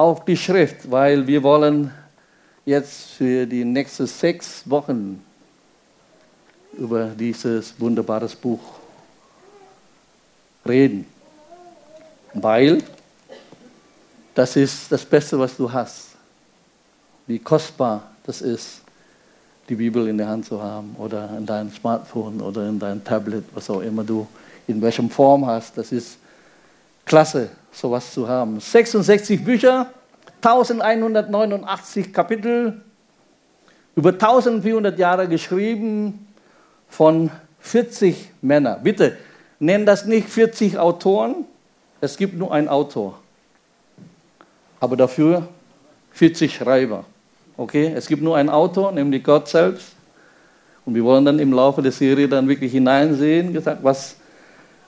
auf die Schrift, weil wir wollen jetzt für die nächsten sechs Wochen über dieses wunderbare Buch reden. Weil das ist das Beste, was du hast. Wie kostbar das ist, die Bibel in der Hand zu haben oder in deinem Smartphone oder in deinem Tablet, was auch immer du in welcher Form hast. Das ist klasse, sowas zu haben. 66 Bücher, 1189 Kapitel, über 1400 Jahre geschrieben von 40 Männern. Bitte, nenn das nicht 40 Autoren, es gibt nur einen Autor. Aber dafür 40 Schreiber. Okay, es gibt nur einen Autor, nämlich Gott selbst. Und wir wollen dann im Laufe der Serie dann wirklich hineinsehen, gesagt, was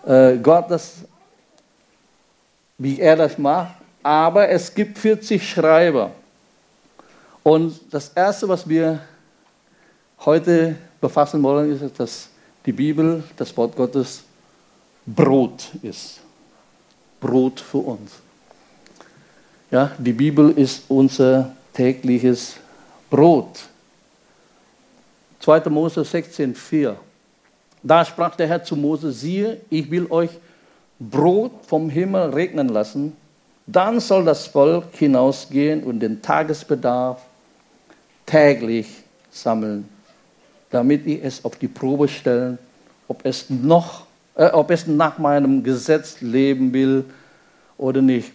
äh, Gott das, wie er das macht. Aber es gibt 40 Schreiber. Und das Erste, was wir heute befassen wollen, ist, dass die Bibel, das Wort Gottes, Brot ist. Brot für uns. Ja, die Bibel ist unser tägliches Brot. 2. Mose 16, 4. Da sprach der Herr zu Mose, siehe, ich will euch Brot vom Himmel regnen lassen, dann soll das Volk hinausgehen und den Tagesbedarf täglich sammeln, damit ich es auf die Probe stellen, ob es noch, äh, ob es nach meinem Gesetz leben will oder nicht.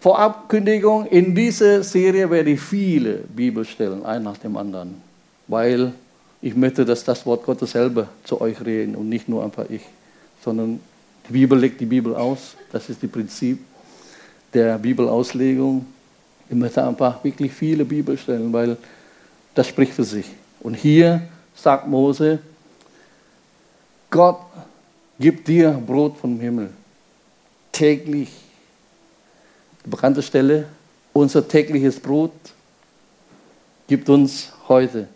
Vorabkündigung, in dieser Serie werde ich viele Bibelstellen, ein nach dem anderen, weil ich möchte, dass das Wort Gottes selber zu euch reden und nicht nur einfach ich, sondern die Bibel legt die Bibel aus. Das ist das Prinzip der Bibelauslegung. Ich möchte einfach wirklich viele Bibelstellen, weil das spricht für sich. Und hier sagt Mose, Gott gibt dir Brot vom Himmel. Täglich. Die bekannte Stelle, unser tägliches Brot gibt uns heute.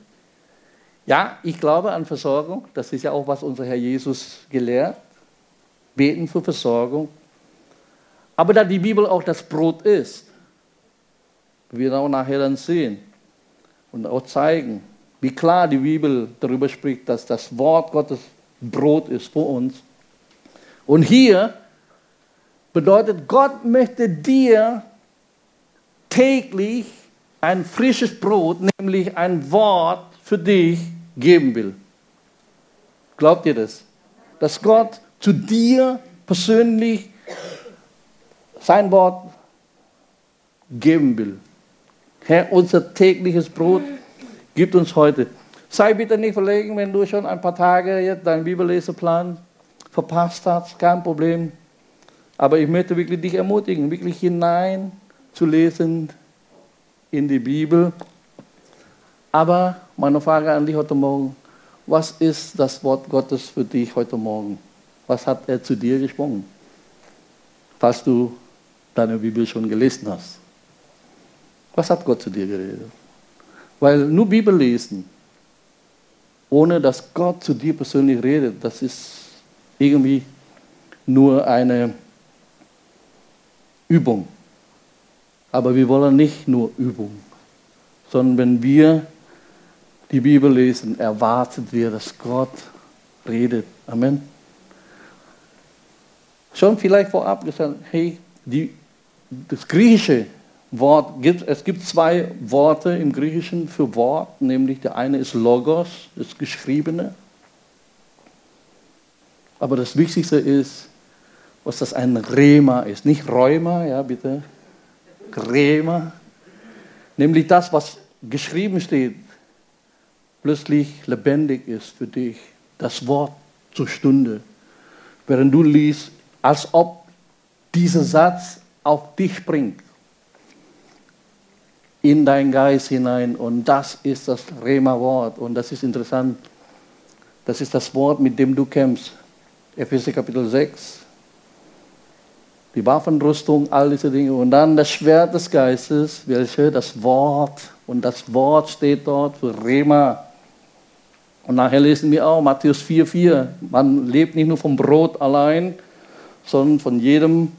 Ja, ich glaube an Versorgung. Das ist ja auch, was unser Herr Jesus gelehrt. Beten für Versorgung. Aber da die Bibel auch das Brot ist, wir auch nachher dann sehen und auch zeigen, wie klar die Bibel darüber spricht, dass das Wort Gottes Brot ist für uns. Und hier bedeutet, Gott möchte dir täglich ein frisches Brot, nämlich ein Wort für dich geben will. Glaubt ihr das? Dass Gott zu dir persönlich sein Wort geben will. Herr, unser tägliches Brot gibt uns heute. Sei bitte nicht verlegen, wenn du schon ein paar Tage jetzt deinen Bibelleseplan verpasst hast, kein Problem. Aber ich möchte wirklich dich ermutigen, wirklich hinein zu lesen in die Bibel. Aber meine Frage an dich heute Morgen, was ist das Wort Gottes für dich heute Morgen? Was hat er zu dir gesprochen? Falls du deine Bibel schon gelesen hast. Was hat Gott zu dir geredet? Weil nur Bibel lesen, ohne dass Gott zu dir persönlich redet, das ist irgendwie nur eine Übung. Aber wir wollen nicht nur Übung, sondern wenn wir die Bibel lesen, erwarten wir, dass Gott redet. Amen. Schon vielleicht vorab gesagt, hey, die, das griechische Wort gibt, es gibt zwei Worte im Griechischen für Wort, nämlich der eine ist Logos, das Geschriebene. Aber das Wichtigste ist, was das ein Rema ist. Nicht Rheuma, ja bitte. Rema. Nämlich das, was geschrieben steht, plötzlich lebendig ist für dich. Das Wort zur Stunde. Während du liest, als ob dieser Satz auf dich springt. In dein Geist hinein. Und das ist das Rema-Wort. Und das ist interessant. Das ist das Wort, mit dem du kämpfst. Epheser Kapitel 6. Die Waffenrüstung, all diese Dinge. Und dann das Schwert des Geistes, welche das Wort. Und das Wort steht dort für Rema. Und nachher lesen wir auch Matthäus 4,4. Man lebt nicht nur vom Brot allein, sondern von jedem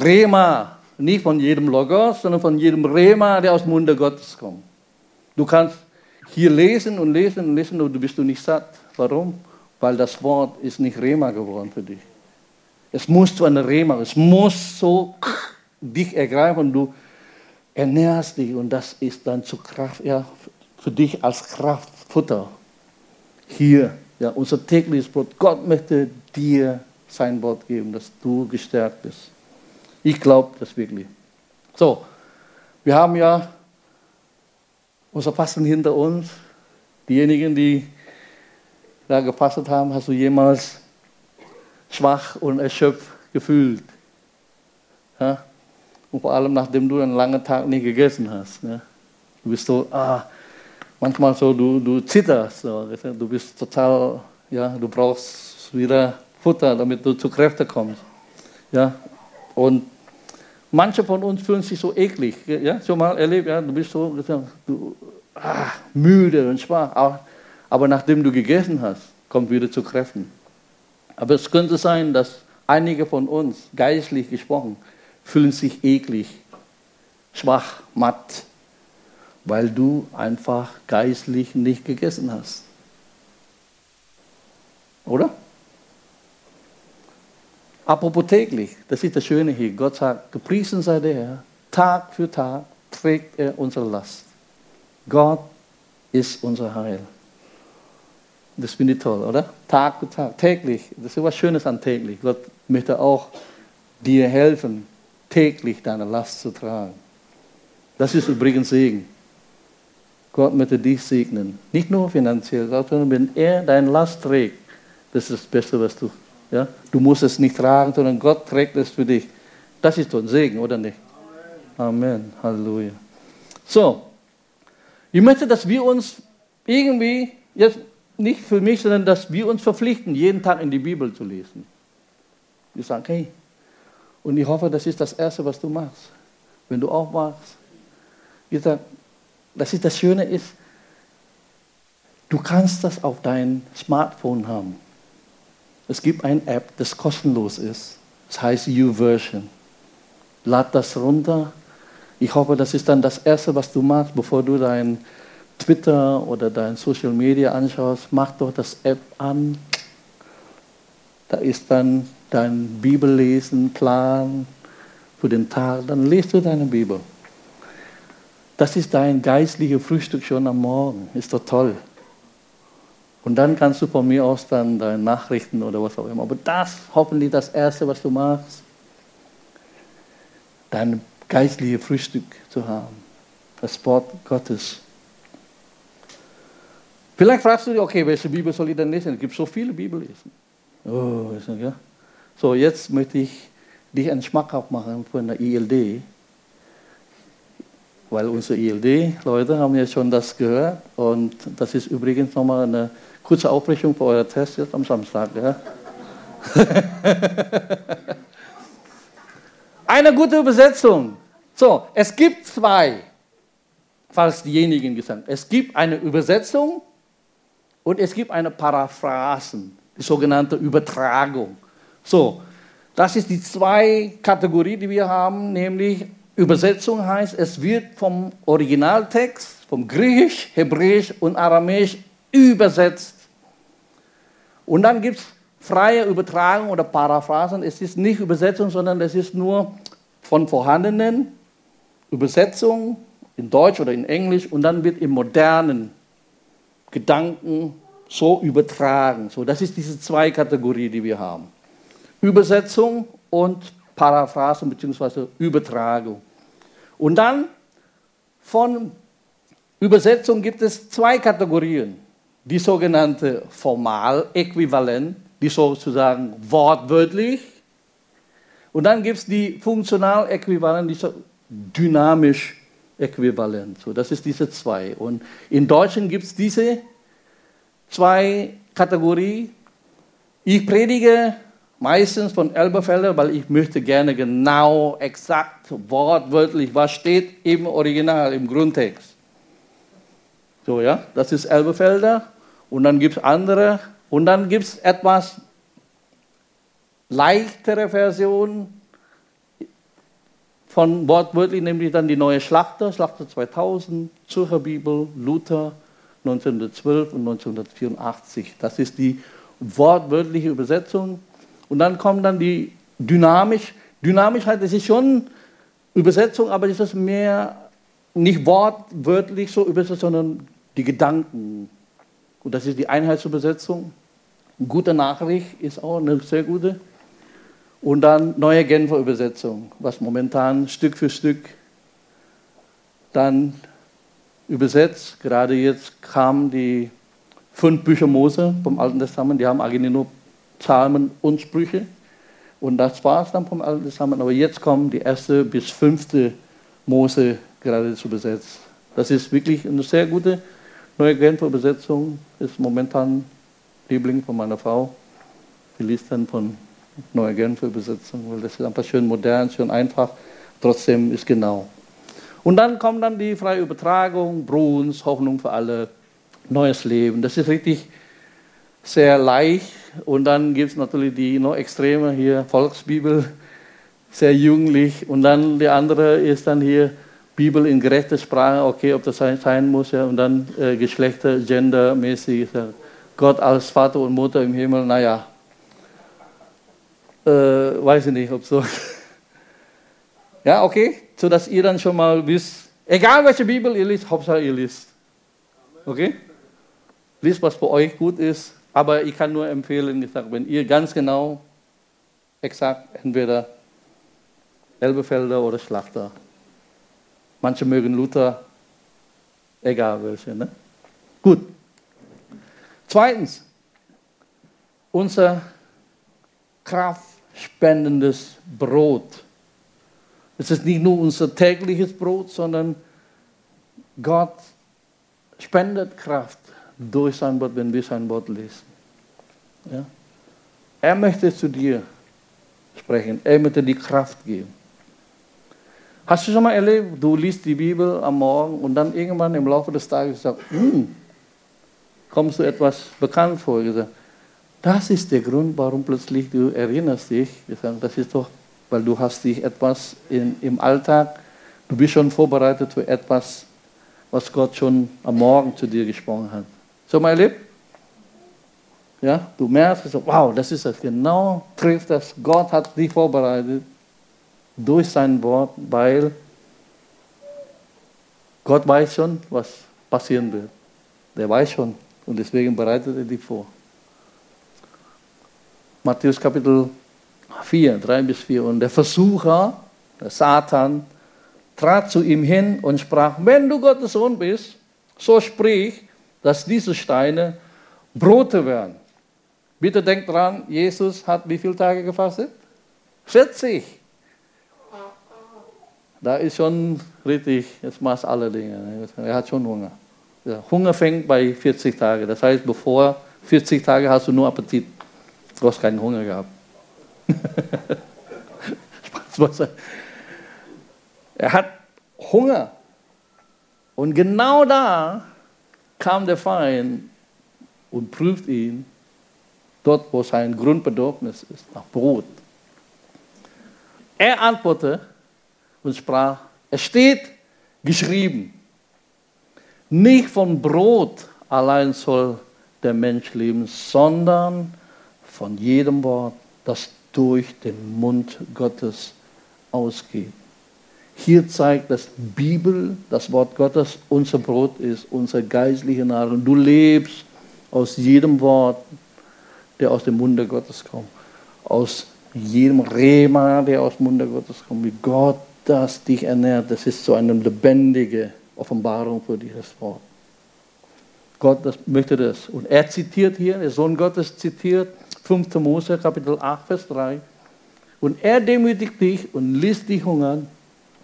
Rema, Nicht von jedem Logos, sondern von jedem Rema, der aus dem Munde Gottes kommt. Du kannst hier lesen und lesen und lesen und du bist du nicht satt. Warum? Weil das Wort ist nicht Rema geworden für dich. Es muss zu einer Rema, es muss so dich ergreifen und du ernährst dich und das ist dann zu Kraft, ja, für dich als Kraftfutter. Hier, ja, unser tägliches Brot. Gott möchte dir sein Wort geben, dass du gestärkt bist. Ich glaube das wirklich. So, wir haben ja unser Fasten hinter uns. Diejenigen, die da gefastet haben, hast du jemals schwach und erschöpft gefühlt? Ja? Und vor allem, nachdem du einen langen Tag nicht gegessen hast. Ja? Du bist so, ah, manchmal so, du, du zitterst. So, du bist total, ja, du brauchst wieder Futter, damit du zu Kräften kommst. Ja? Und manche von uns fühlen sich so eklig. Ja? Schon mal erlebt, ja? du bist so du, ah, müde und schwach. Aber nachdem du gegessen hast, kommt wieder zu Kräften. Aber es könnte sein, dass einige von uns, geistlich gesprochen, fühlen sich eklig, schwach, matt, weil du einfach geistlich nicht gegessen hast. Oder? Apropos täglich, das ist das Schöne hier. Gott sagt, gepriesen sei der Herr, Tag für Tag trägt er unsere Last. Gott ist unser Heil. Das finde ich toll, oder? Tag für Tag, täglich. Das ist was Schönes an täglich. Gott möchte auch dir helfen, täglich deine Last zu tragen. Das ist übrigens Segen. Gott möchte dich segnen. Nicht nur finanziell, sondern wenn er deine Last trägt, das ist das Beste, was du ja? Du musst es nicht tragen, sondern Gott trägt es für dich. Das ist doch ein Segen, oder nicht? Amen. Amen. Halleluja. So, ich möchte, dass wir uns irgendwie, jetzt nicht für mich, sondern dass wir uns verpflichten, jeden Tag in die Bibel zu lesen. Ich sage, hey, und ich hoffe, das ist das Erste, was du machst. Wenn du aufwachst, ich sage, das ist das Schöne ist, du kannst das auf dein Smartphone haben. Es gibt eine App, das kostenlos ist. Das heißt YouVersion. Lad das runter. Ich hoffe, das ist dann das Erste, was du machst, bevor du dein Twitter oder dein Social Media anschaust. Mach doch das App an. Da ist dann dein Bibellesen, Plan für den Tag. Dann lest du deine Bibel. Das ist dein geistliches Frühstück schon am Morgen. Ist doch toll. Und dann kannst du von mir aus dann deine Nachrichten oder was auch immer. Aber das hoffentlich das Erste, was du machst, dein geistliches Frühstück zu haben. Das Wort Gottes. Vielleicht fragst du dich, okay, welche Bibel soll ich denn lesen? Es gibt so viele Bibellesen. Oh, ja. So, jetzt möchte ich dich einen schmackhaft machen von der ILD. Weil unsere ILD-Leute haben ja schon das gehört. Und das ist übrigens nochmal eine Kurze Aufbrechung für euer Test jetzt am Samstag. Ja? Eine gute Übersetzung. So, es gibt zwei, falls diejenigen gesagt Es gibt eine Übersetzung und es gibt eine Paraphrasen, die sogenannte Übertragung. So, das ist die zwei Kategorien, die wir haben, nämlich Übersetzung heißt, es wird vom Originaltext, vom Griechisch, Hebräisch und Aramäisch übersetzt und dann gibt es freie Übertragung oder Paraphrasen. Es ist nicht Übersetzung, sondern es ist nur von vorhandenen Übersetzungen in Deutsch oder in Englisch und dann wird im modernen Gedanken so übertragen. So, das ist diese zwei Kategorien, die wir haben. Übersetzung und Paraphrasen bzw. Übertragung. Und dann von Übersetzung gibt es zwei Kategorien die sogenannte Formaläquivalent, die sozusagen wortwörtlich. Und dann gibt es die Funktionaläquivalent, die so dynamisch äquivalent. So, das ist diese zwei. Und in Deutschen gibt es diese zwei Kategorien. Ich predige meistens von Elberfelder, weil ich möchte gerne genau, exakt, wortwörtlich, was steht im Original, im Grundtext. So, ja, das ist Elberfelder. Und dann gibt es andere. Und dann gibt es etwas leichtere Version von wortwörtlich nämlich dann die neue Schlachter, Schlachter 2000, Zürcher Bibel, Luther 1912 und 1984. Das ist die wortwörtliche Übersetzung. Und dann kommen dann die dynamisch. Dynamisch heißt, es ist schon Übersetzung, aber es ist mehr nicht wortwörtlich so übersetzt, sondern die Gedanken. Und das ist die Einheitsübersetzung. Gute Nachricht ist auch eine sehr gute. Und dann neue Genfer Übersetzung, was momentan Stück für Stück dann übersetzt. Gerade jetzt kamen die fünf Bücher Mose vom Alten Testament, die haben eigentlich nur Psalmen und Sprüche. Und das war es dann vom Alten Testament. Aber jetzt kommen die erste bis fünfte Mose gerade zu besetzen. Das ist wirklich eine sehr gute neue Genfer Übersetzung. Ist momentan Liebling von meiner Frau. Die liest dann von neue Genfer Übersetzung, weil das ist einfach schön modern, schön einfach. Trotzdem ist genau. Und dann kommt dann die freie Übertragung, Bruns, Hoffnung für alle, neues Leben. Das ist richtig sehr leicht. Und dann gibt es natürlich die noch extreme hier, Volksbibel, sehr jugendlich. Und dann die andere ist dann hier Bibel in gerechter Sprache, okay, ob das sein muss, ja. Und dann äh, Geschlechter, gendermäßig, ja. Gott als Vater und Mutter im Himmel, naja, äh, weiß ich nicht, ob so. ja, okay, so dass ihr dann schon mal wisst, egal welche Bibel ihr liest, Hauptsache ihr liest. Okay? Liest, was für euch gut ist. Aber ich kann nur empfehlen, gesagt, wenn ihr ganz genau, exakt, entweder Elbefelder oder Schlachter. Manche mögen Luther, egal welche. Ne? Gut. Zweitens, unser kraftspendendes Brot. Es ist nicht nur unser tägliches Brot, sondern Gott spendet Kraft durch sein Wort, wenn wir sein Wort lesen. Ja? Er möchte zu dir sprechen. Er möchte die Kraft geben. Hast du schon mal erlebt, du liest die Bibel am Morgen und dann irgendwann im Laufe des Tages sagst, hm, kommst du etwas bekannt vor? Gesagt, das ist der Grund, warum plötzlich du erinnerst dich. Gesagt, das ist doch, weil du hast dich etwas in, im Alltag, du bist schon vorbereitet für etwas, was Gott schon am Morgen zu dir gesprochen hat. So mal erlebt? Ja, du merkst, wow, das ist das. Genau trifft das. Gott hat dich vorbereitet durch sein Wort, weil Gott weiß schon, was passieren wird. Der weiß schon und deswegen bereitet er dich vor. Matthäus Kapitel 4, 3 bis 4. Und der Versucher, der Satan, trat zu ihm hin und sprach, wenn du Gottes Sohn bist, so sprich, dass diese Steine Brote werden. Bitte denkt dran, Jesus hat wie viele Tage gefastet? 40. Da ist schon richtig, jetzt macht alle Dinge. Er hat schon Hunger. Hunger fängt bei 40 Tagen. Das heißt, bevor 40 Tage hast du nur Appetit. Du hast keinen Hunger gehabt. er hat Hunger. Und genau da kam der Feind und prüft ihn dort, wo sein Grundbedürfnis ist, nach Brot. Er antwortete und sprach, es steht geschrieben, nicht von Brot allein soll der Mensch leben, sondern von jedem Wort, das durch den Mund Gottes ausgeht. Hier zeigt, dass Bibel, das Wort Gottes, unser Brot ist, unsere geistliche Nahrung. Du lebst aus jedem Wort, der aus dem Munde Gottes kommt. Aus jedem Rema, der aus dem Munde Gottes kommt. Wie Gott das dich ernährt, das ist so eine lebendige Offenbarung für dieses Wort. Gott das möchte das. Und er zitiert hier, der Sohn Gottes zitiert 5. Mose, Kapitel 8, Vers 3. Und er demütigt dich und ließ dich hungern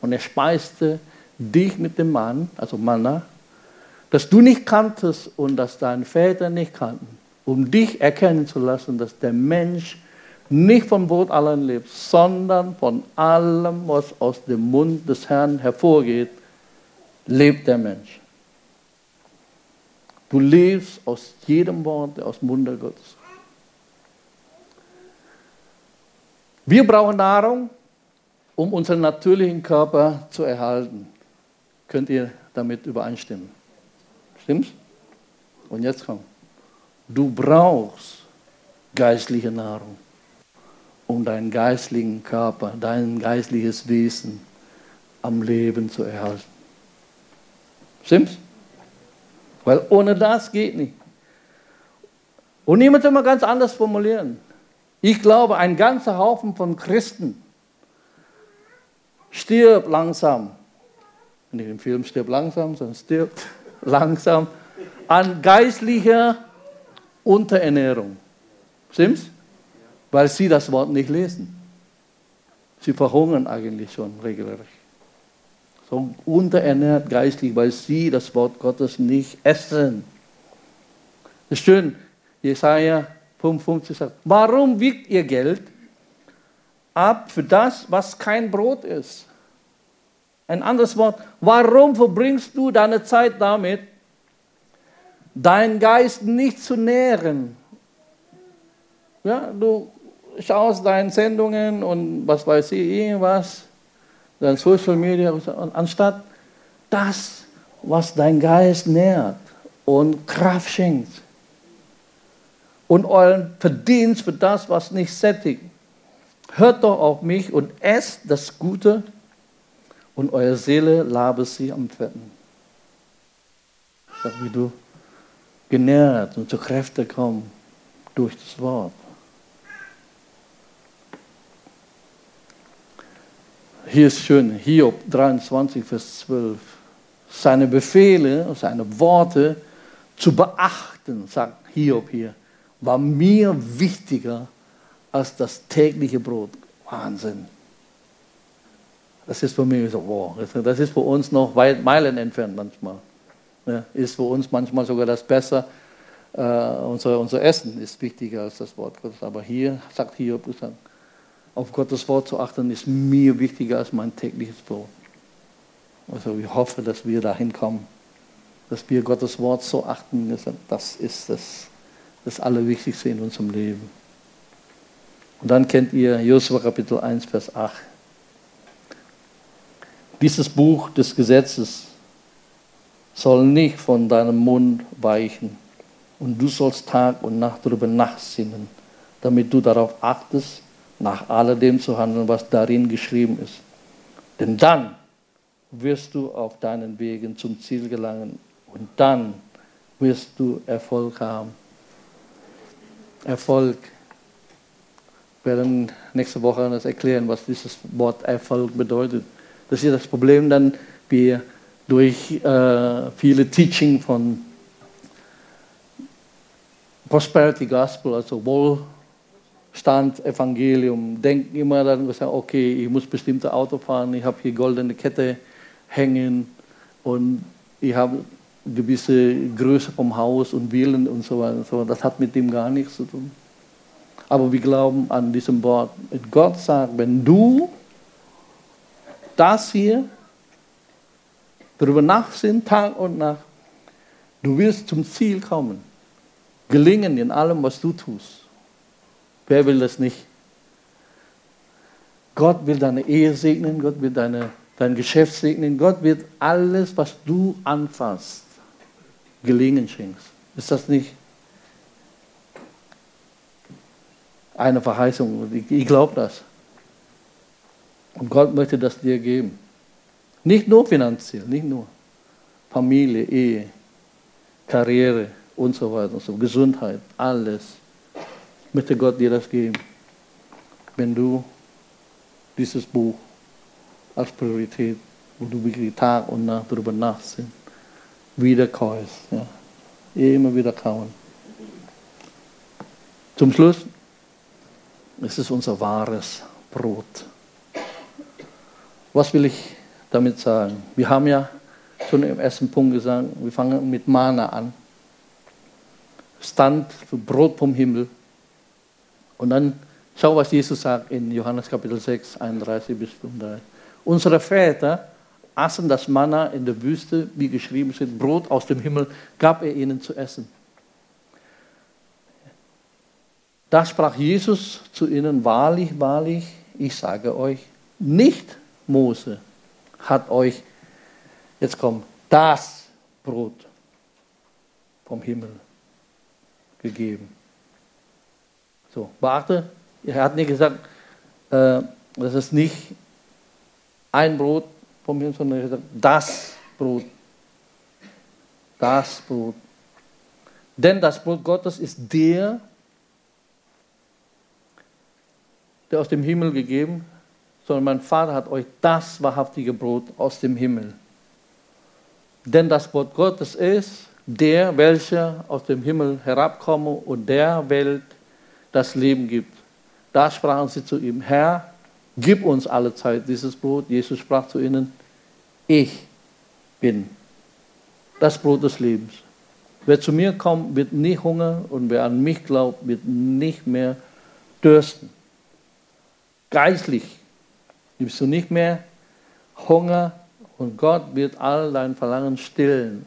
und er speiste dich mit dem Mann, also Manna, das du nicht kanntest und das deine Väter nicht kannten, um dich erkennen zu lassen, dass der Mensch nicht vom Brot allein lebt, sondern von allem, was aus dem Mund des Herrn hervorgeht, lebt der Mensch. Du lebst aus jedem Wort, aus dem Munde Gottes Wir brauchen Nahrung, um unseren natürlichen Körper zu erhalten. Könnt ihr damit übereinstimmen? Stimmt's? Und jetzt kommt. Du brauchst geistliche Nahrung, um deinen geistlichen Körper, dein geistliches Wesen am Leben zu erhalten. Stimmt's? Weil ohne das geht nicht. Und ich muss immer ganz anders formulieren. Ich glaube, ein ganzer Haufen von Christen stirbt langsam. Nicht im Film stirbt langsam, sondern stirbt langsam an geistlicher Unterernährung. Stimmt's? Weil sie das Wort nicht lesen. Sie verhungern eigentlich schon regelrecht. So unterernährt geistlich, weil sie das Wort Gottes nicht essen. Das ist schön. Jesaja 55 sagt, warum wiegt ihr Geld ab für das, was kein Brot ist? Ein anderes Wort, warum verbringst du deine Zeit damit, deinen Geist nicht zu nähren? Ja, du schaust deine Sendungen und was weiß ich, irgendwas, dein Social Media, anstatt das, was dein Geist nährt und Kraft schenkt und euren Verdienst für das, was nicht sättigt. Hört doch auf mich und esst das Gute und eure Seele labe sie am Fetten. Wie du genährt und zu Kräfte kommst durch das Wort. Hier ist schön, Hiob 23, Vers 12. Seine Befehle, seine Worte zu beachten, sagt Hiob hier war mir wichtiger als das tägliche Brot. Wahnsinn. Das ist für mich so, wow, das ist für uns noch weit Meilen entfernt manchmal. Ja, ist für uns manchmal sogar das Besser. Äh, unser, unser Essen ist wichtiger als das Wort Gottes. Aber hier sagt Hiob, auf Gottes Wort zu achten, ist mir wichtiger als mein tägliches Brot. Also ich hoffe, dass wir dahin kommen, dass wir Gottes Wort so achten. Das ist das das Allerwichtigste in unserem Leben. Und dann kennt ihr Josua Kapitel 1, Vers 8. Dieses Buch des Gesetzes soll nicht von deinem Mund weichen und du sollst Tag und Nacht darüber nachsinnen, damit du darauf achtest, nach alledem zu handeln, was darin geschrieben ist. Denn dann wirst du auf deinen Wegen zum Ziel gelangen und dann wirst du Erfolg haben. Erfolg. Wir werden nächste Woche das erklären, was dieses Wort Erfolg bedeutet. Das ist das Problem dann, wir durch äh, viele Teaching von Prosperity Gospel, also Wohlstand, Evangelium, denken immer dann, okay, ich muss bestimmte Auto fahren, ich habe hier goldene Kette hängen und ich habe gewisse Größe vom Haus und Willen und so weiter. Und so. Das hat mit dem gar nichts zu tun. Aber wir glauben an diesem Wort. Gott sagt, wenn du das hier darüber nachsinnst, Tag und Nacht, du wirst zum Ziel kommen. Gelingen in allem, was du tust. Wer will das nicht? Gott will deine Ehe segnen, Gott will deine, dein Geschäft segnen, Gott wird alles, was du anfasst, Gelingen schenkst. Ist das nicht eine Verheißung? Ich glaube das. Und Gott möchte das dir geben. Nicht nur finanziell, nicht nur. Familie, Ehe, Karriere und so weiter und so, Gesundheit, alles. Möchte Gott dir das geben, wenn du dieses Buch als Priorität, wo du wirklich Tag und Nacht darüber nachsinnst wieder kaust. Ja. Immer wieder kauen. Zum Schluss, es ist unser wahres Brot. Was will ich damit sagen? Wir haben ja schon im ersten Punkt gesagt, wir fangen mit Mana an. Stand für Brot vom Himmel. Und dann schau, was Jesus sagt in Johannes Kapitel 6, 31 bis 35. Unsere Väter aßen das Manna in der Wüste, wie geschrieben steht, Brot aus dem Himmel gab er ihnen zu essen. Da sprach Jesus zu ihnen, wahrlich, wahrlich, ich sage euch, nicht Mose hat euch, jetzt kommt, das Brot vom Himmel gegeben. So, beachte, er hat nicht gesagt, äh, das ist nicht ein Brot vom Himmel, sondern er hat gesagt, das Brot. Das Brot. Denn das Brot Gottes ist der, der aus dem Himmel gegeben, sondern mein Vater hat euch das wahrhaftige Brot aus dem Himmel. Denn das Brot Gottes ist der, welcher aus dem Himmel herabkomme und der Welt das Leben gibt. Da sprachen sie zu ihm, Herr, gib uns alle Zeit dieses Brot. Jesus sprach zu ihnen, ich bin das Brot des Lebens. Wer zu mir kommt, wird nicht hungern und wer an mich glaubt, wird nicht mehr dürsten. Geistlich gibst du nicht mehr Hunger und Gott wird all dein Verlangen stillen.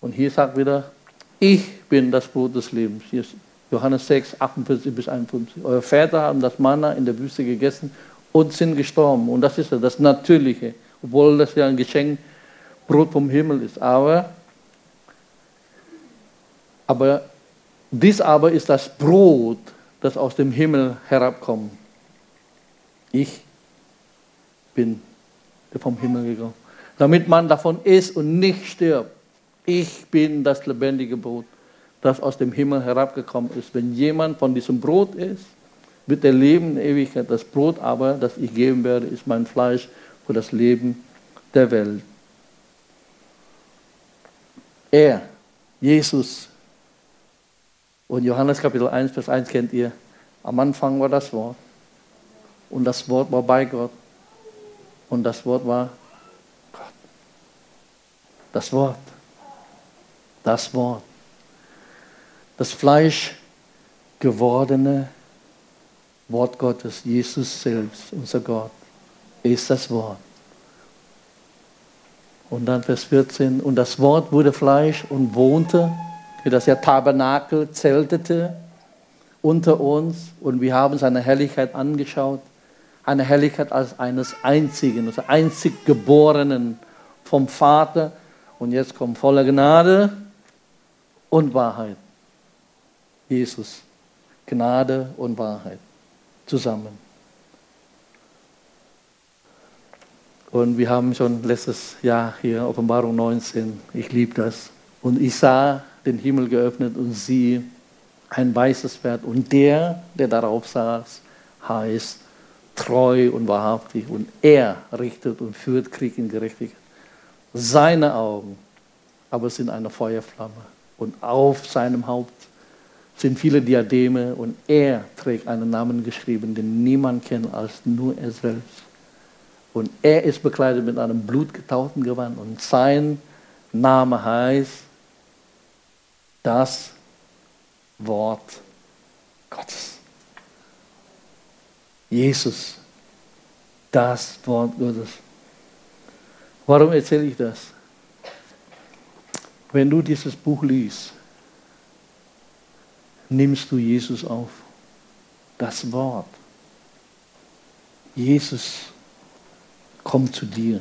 Und hier sagt wieder, ich bin das Brot des Lebens. Johannes 6, 48 bis 51. Eure Väter haben das Manna in der Wüste gegessen und sind gestorben. Und das ist das Natürliche, obwohl das ja ein Geschenk Brot vom Himmel ist. Aber, aber dies aber ist das Brot, das aus dem Himmel herabkommt. Ich bin vom Himmel gekommen, damit man davon isst und nicht stirbt. Ich bin das lebendige Brot, das aus dem Himmel herabgekommen ist. Wenn jemand von diesem Brot isst, wird er leben in Ewigkeit. Das Brot aber, das ich geben werde, ist mein Fleisch für das Leben der Welt. Er, Jesus, und Johannes Kapitel 1, Vers 1 kennt ihr. Am Anfang war das Wort. Und das Wort war bei Gott. Und das Wort war Gott. Das Wort. Das Wort. Das Fleisch gewordene Wort Gottes, Jesus selbst, unser Gott, ist das Wort. Und dann Vers 14, und das Wort wurde Fleisch und wohnte, wie das ja Tabernakel zeltete unter uns und wir haben seine Herrlichkeit angeschaut. Eine Herrlichkeit als eines einzigen, also einzig Geborenen vom Vater. Und jetzt kommt voller Gnade und Wahrheit. Jesus, Gnade und Wahrheit zusammen. Und wir haben schon letztes Jahr hier Offenbarung 19, ich liebe das. Und ich sah den Himmel geöffnet und siehe ein weißes Pferd. Und der, der darauf saß, heißt treu und wahrhaftig. Und er richtet und führt Krieg in Gerechtigkeit. Seine Augen aber sind eine Feuerflamme. Und auf seinem Haupt sind viele Diademe und er trägt einen Namen geschrieben, den niemand kennt als nur er selbst. Und er ist bekleidet mit einem blutgetauchten Gewand und sein Name heißt das Wort Gottes. Jesus, das Wort Gottes. Warum erzähle ich das? Wenn du dieses Buch liest, nimmst du Jesus auf. Das Wort. Jesus kommt zu dir.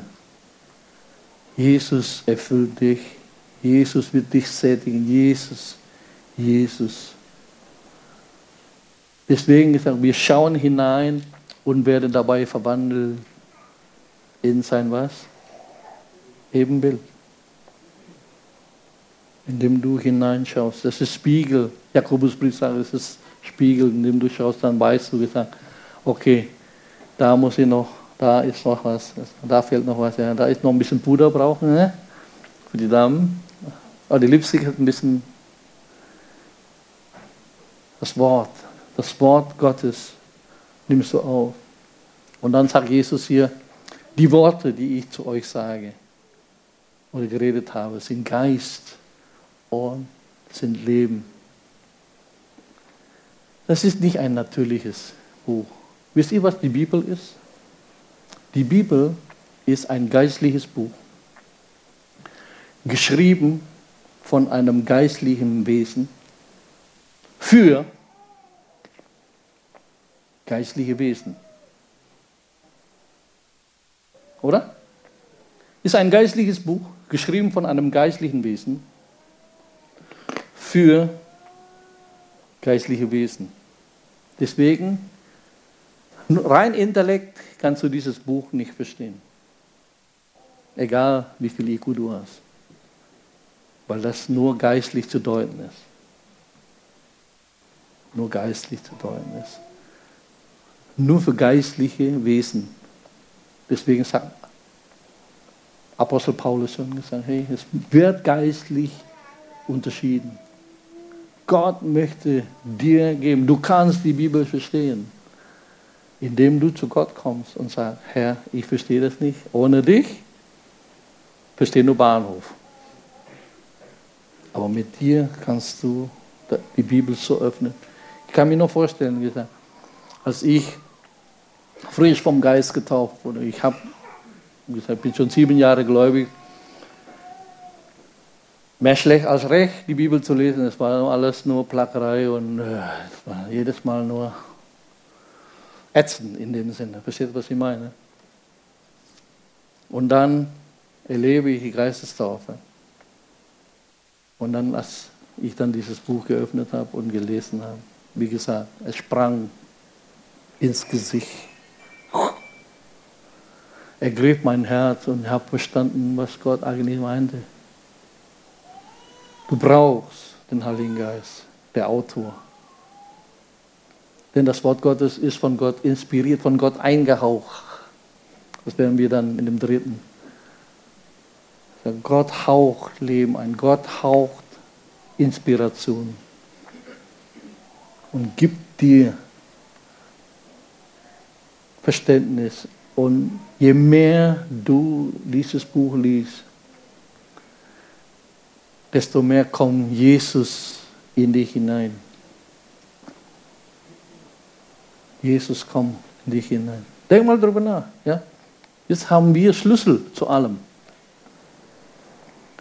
Jesus erfüllt dich. Jesus wird dich sättigen. Jesus, Jesus. Deswegen gesagt, wir schauen hinein und werden dabei verwandelt in sein was? Ebenbild. Indem du hineinschaust. Das ist Spiegel. Jakobusbrief sagt, es ist Spiegel. Indem du schaust, dann weißt du, gesagt, okay, da muss ich noch da ist noch was, da fehlt noch was, ja. da ist noch ein bisschen Puder brauchen ne? für die Damen. Aber die Lipstick hat ein bisschen das Wort, das Wort Gottes nimmst du auf. Und dann sagt Jesus hier, die Worte, die ich zu euch sage oder geredet habe, sind Geist und sind Leben. Das ist nicht ein natürliches Buch. Wisst ihr, was die Bibel ist? Die Bibel ist ein geistliches Buch, geschrieben von einem geistlichen Wesen für geistliche Wesen. Oder? Ist ein geistliches Buch, geschrieben von einem geistlichen Wesen für geistliche Wesen. Deswegen, rein Intellekt kannst du dieses Buch nicht verstehen. Egal wie viel IQ du hast. Weil das nur geistlich zu deuten ist. Nur geistlich zu deuten ist. Nur für geistliche Wesen. Deswegen sagt Apostel Paulus schon gesagt, hey, es wird geistlich unterschieden. Gott möchte dir geben. Du kannst die Bibel verstehen, indem du zu Gott kommst und sagst, Herr, ich verstehe das nicht. Ohne dich verstehe nur Bahnhof. Aber mit dir kannst du die Bibel so öffnen. Ich kann mir noch vorstellen, gesagt, als ich frisch vom Geist getauft wurde, ich habe, ich bin schon sieben Jahre gläubig, mehr schlecht als recht, die Bibel zu lesen. Es war alles nur Plackerei und äh, jedes Mal nur ätzend in dem Sinne. Versteht, was ich meine? Und dann erlebe ich die Geistestaufe. Und dann, als ich dann dieses Buch geöffnet habe und gelesen habe, wie gesagt, es sprang ins Gesicht. Er griff mein Herz und ich habe verstanden, was Gott eigentlich meinte. Du brauchst den Heiligen Geist, der Autor. Denn das Wort Gottes ist von Gott inspiriert, von Gott eingehaucht. Das werden wir dann in dem dritten. Gott haucht Leben ein, Gott haucht Inspiration und gibt dir Verständnis. Und je mehr du dieses Buch liest, desto mehr kommt Jesus in dich hinein. Jesus kommt in dich hinein. Denk mal drüber nach. Ja? Jetzt haben wir Schlüssel zu allem.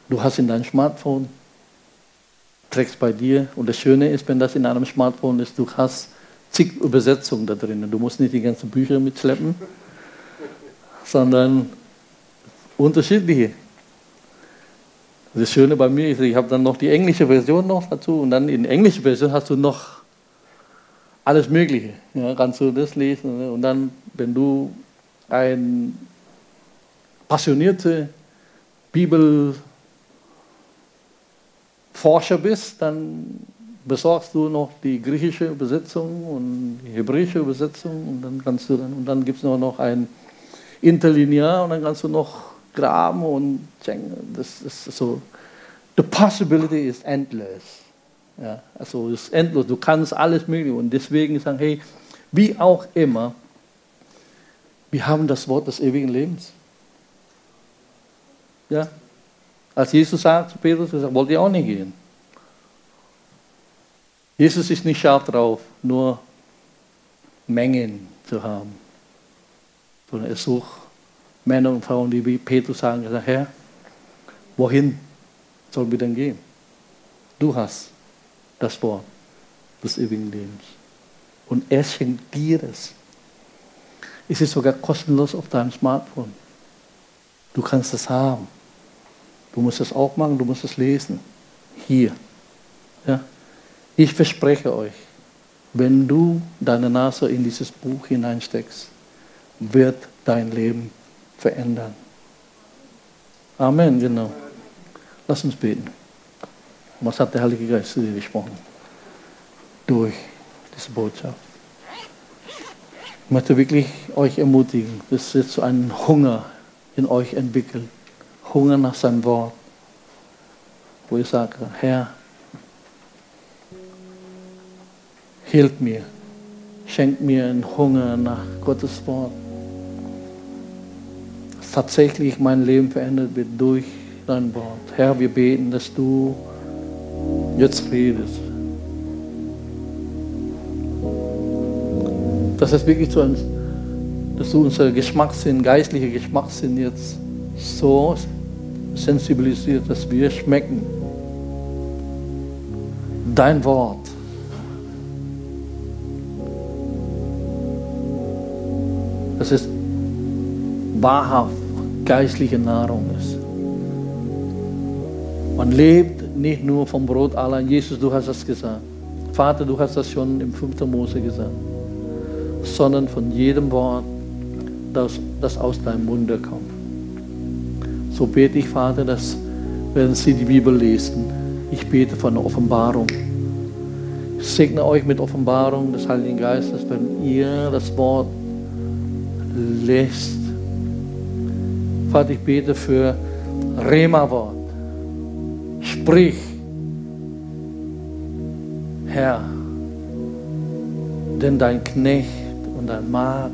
Du hast in deinem Smartphone, trägst bei dir. Und das Schöne ist, wenn das in einem Smartphone ist, du hast zig Übersetzungen da drin. Du musst nicht die ganzen Bücher mitschleppen, sondern unterschiedliche. Das Schöne bei mir ist, ich habe dann noch die englische Version noch dazu und dann in der englischen Version hast du noch alles Mögliche. Ja, kannst du das lesen ne? und dann, wenn du ein passionierter Bibelforscher bist, dann besorgst du noch die griechische Übersetzung und die hebräische Übersetzung und dann kannst du dann und dann gibt es noch ein Interlinear und dann kannst du noch graben und das ist so. The possibility is endless. Ja, also es ist endlos. Du kannst alles mögliche und deswegen sagen, hey, wie auch immer, wir haben das Wort des ewigen Lebens. Ja, als Jesus sagt zu Petrus, er sagt, wollt ihr auch nicht gehen? Jesus ist nicht scharf drauf, nur Mengen zu haben, sondern er sucht Männer und Frauen, die wie Petrus sagen, Herr, wohin sollen wir denn gehen? Du hast das Wort des ewigen Lebens. Und er schenkt dir es. Es ist sogar kostenlos auf deinem Smartphone. Du kannst es haben. Du musst es auch machen, du musst es lesen. Hier. Ja? Ich verspreche euch, wenn du deine Nase in dieses Buch hineinsteckst, wird dein Leben verändern. Amen, genau. Lass uns beten. Was hat der Heilige Geist zu dir gesprochen? Durch diese Botschaft. Ich möchte wirklich euch ermutigen, dass jetzt so einen Hunger in euch entwickelt. Hunger nach seinem Wort. Wo ich sage, Herr, hilf mir. Schenk mir einen Hunger nach Gottes Wort tatsächlich mein Leben verändert wird durch dein Wort. Herr, wir beten, dass du jetzt redest. Dass es wirklich zu uns, dass du unser Geschmackssinn, geistlicher Geschmackssinn jetzt so sensibilisiert, dass wir schmecken. Dein Wort. dass es wahrhaft geistliche Nahrung ist. Man lebt nicht nur vom Brot allein. Jesus, du hast das gesagt. Vater, du hast das schon im 5. Mose gesagt. Sondern von jedem Wort, das, das aus deinem Munde kommt. So bete ich, Vater, dass, wenn Sie die Bibel lesen, ich bete von der Offenbarung. Ich segne euch mit Offenbarung des Heiligen Geistes, wenn ihr das Wort lest. Vater, ich bete für Rema-Wort. Sprich, Herr, denn dein Knecht und dein Magd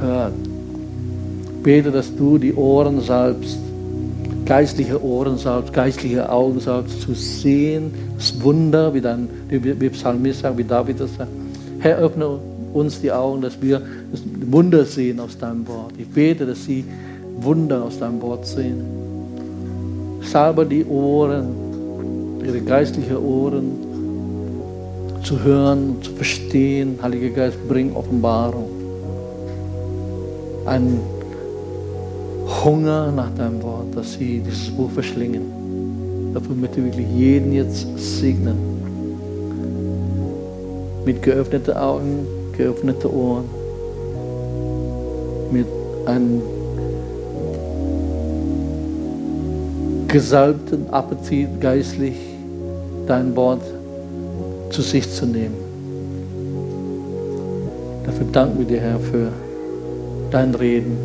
hört. Bete, dass du die Ohren salbst, geistliche Ohren salbst, geistliche Augen salbst, zu sehen, das Wunder, wie, dein, wie Psalmist sagt, wie David das sagt. Herr, öffne uns die Augen, dass wir das Wunder sehen aus deinem Wort. Ich bete, dass sie Wunder aus deinem Wort sehen. Salbe die Ohren, ihre geistlichen Ohren, zu hören, zu verstehen. Heiliger Geist, bring Offenbarung. Ein Hunger nach deinem Wort, dass sie dieses Buch verschlingen. Dafür möchte ich wirklich jeden jetzt segnen. Mit geöffneten Augen, geöffneten Ohren. Mit einem gesalbten Appetit geistlich dein Wort zu sich zu nehmen. Dafür danken wir dir, Herr, für dein Reden,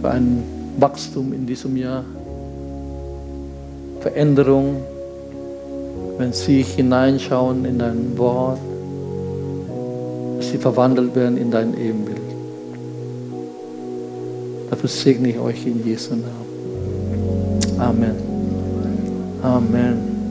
für ein Wachstum in diesem Jahr, Veränderung, wenn sie hineinschauen in dein Wort, dass sie verwandelt werden in dein Ebenbild. Dafür segne ich euch in Jesu Namen. Amen. Amen.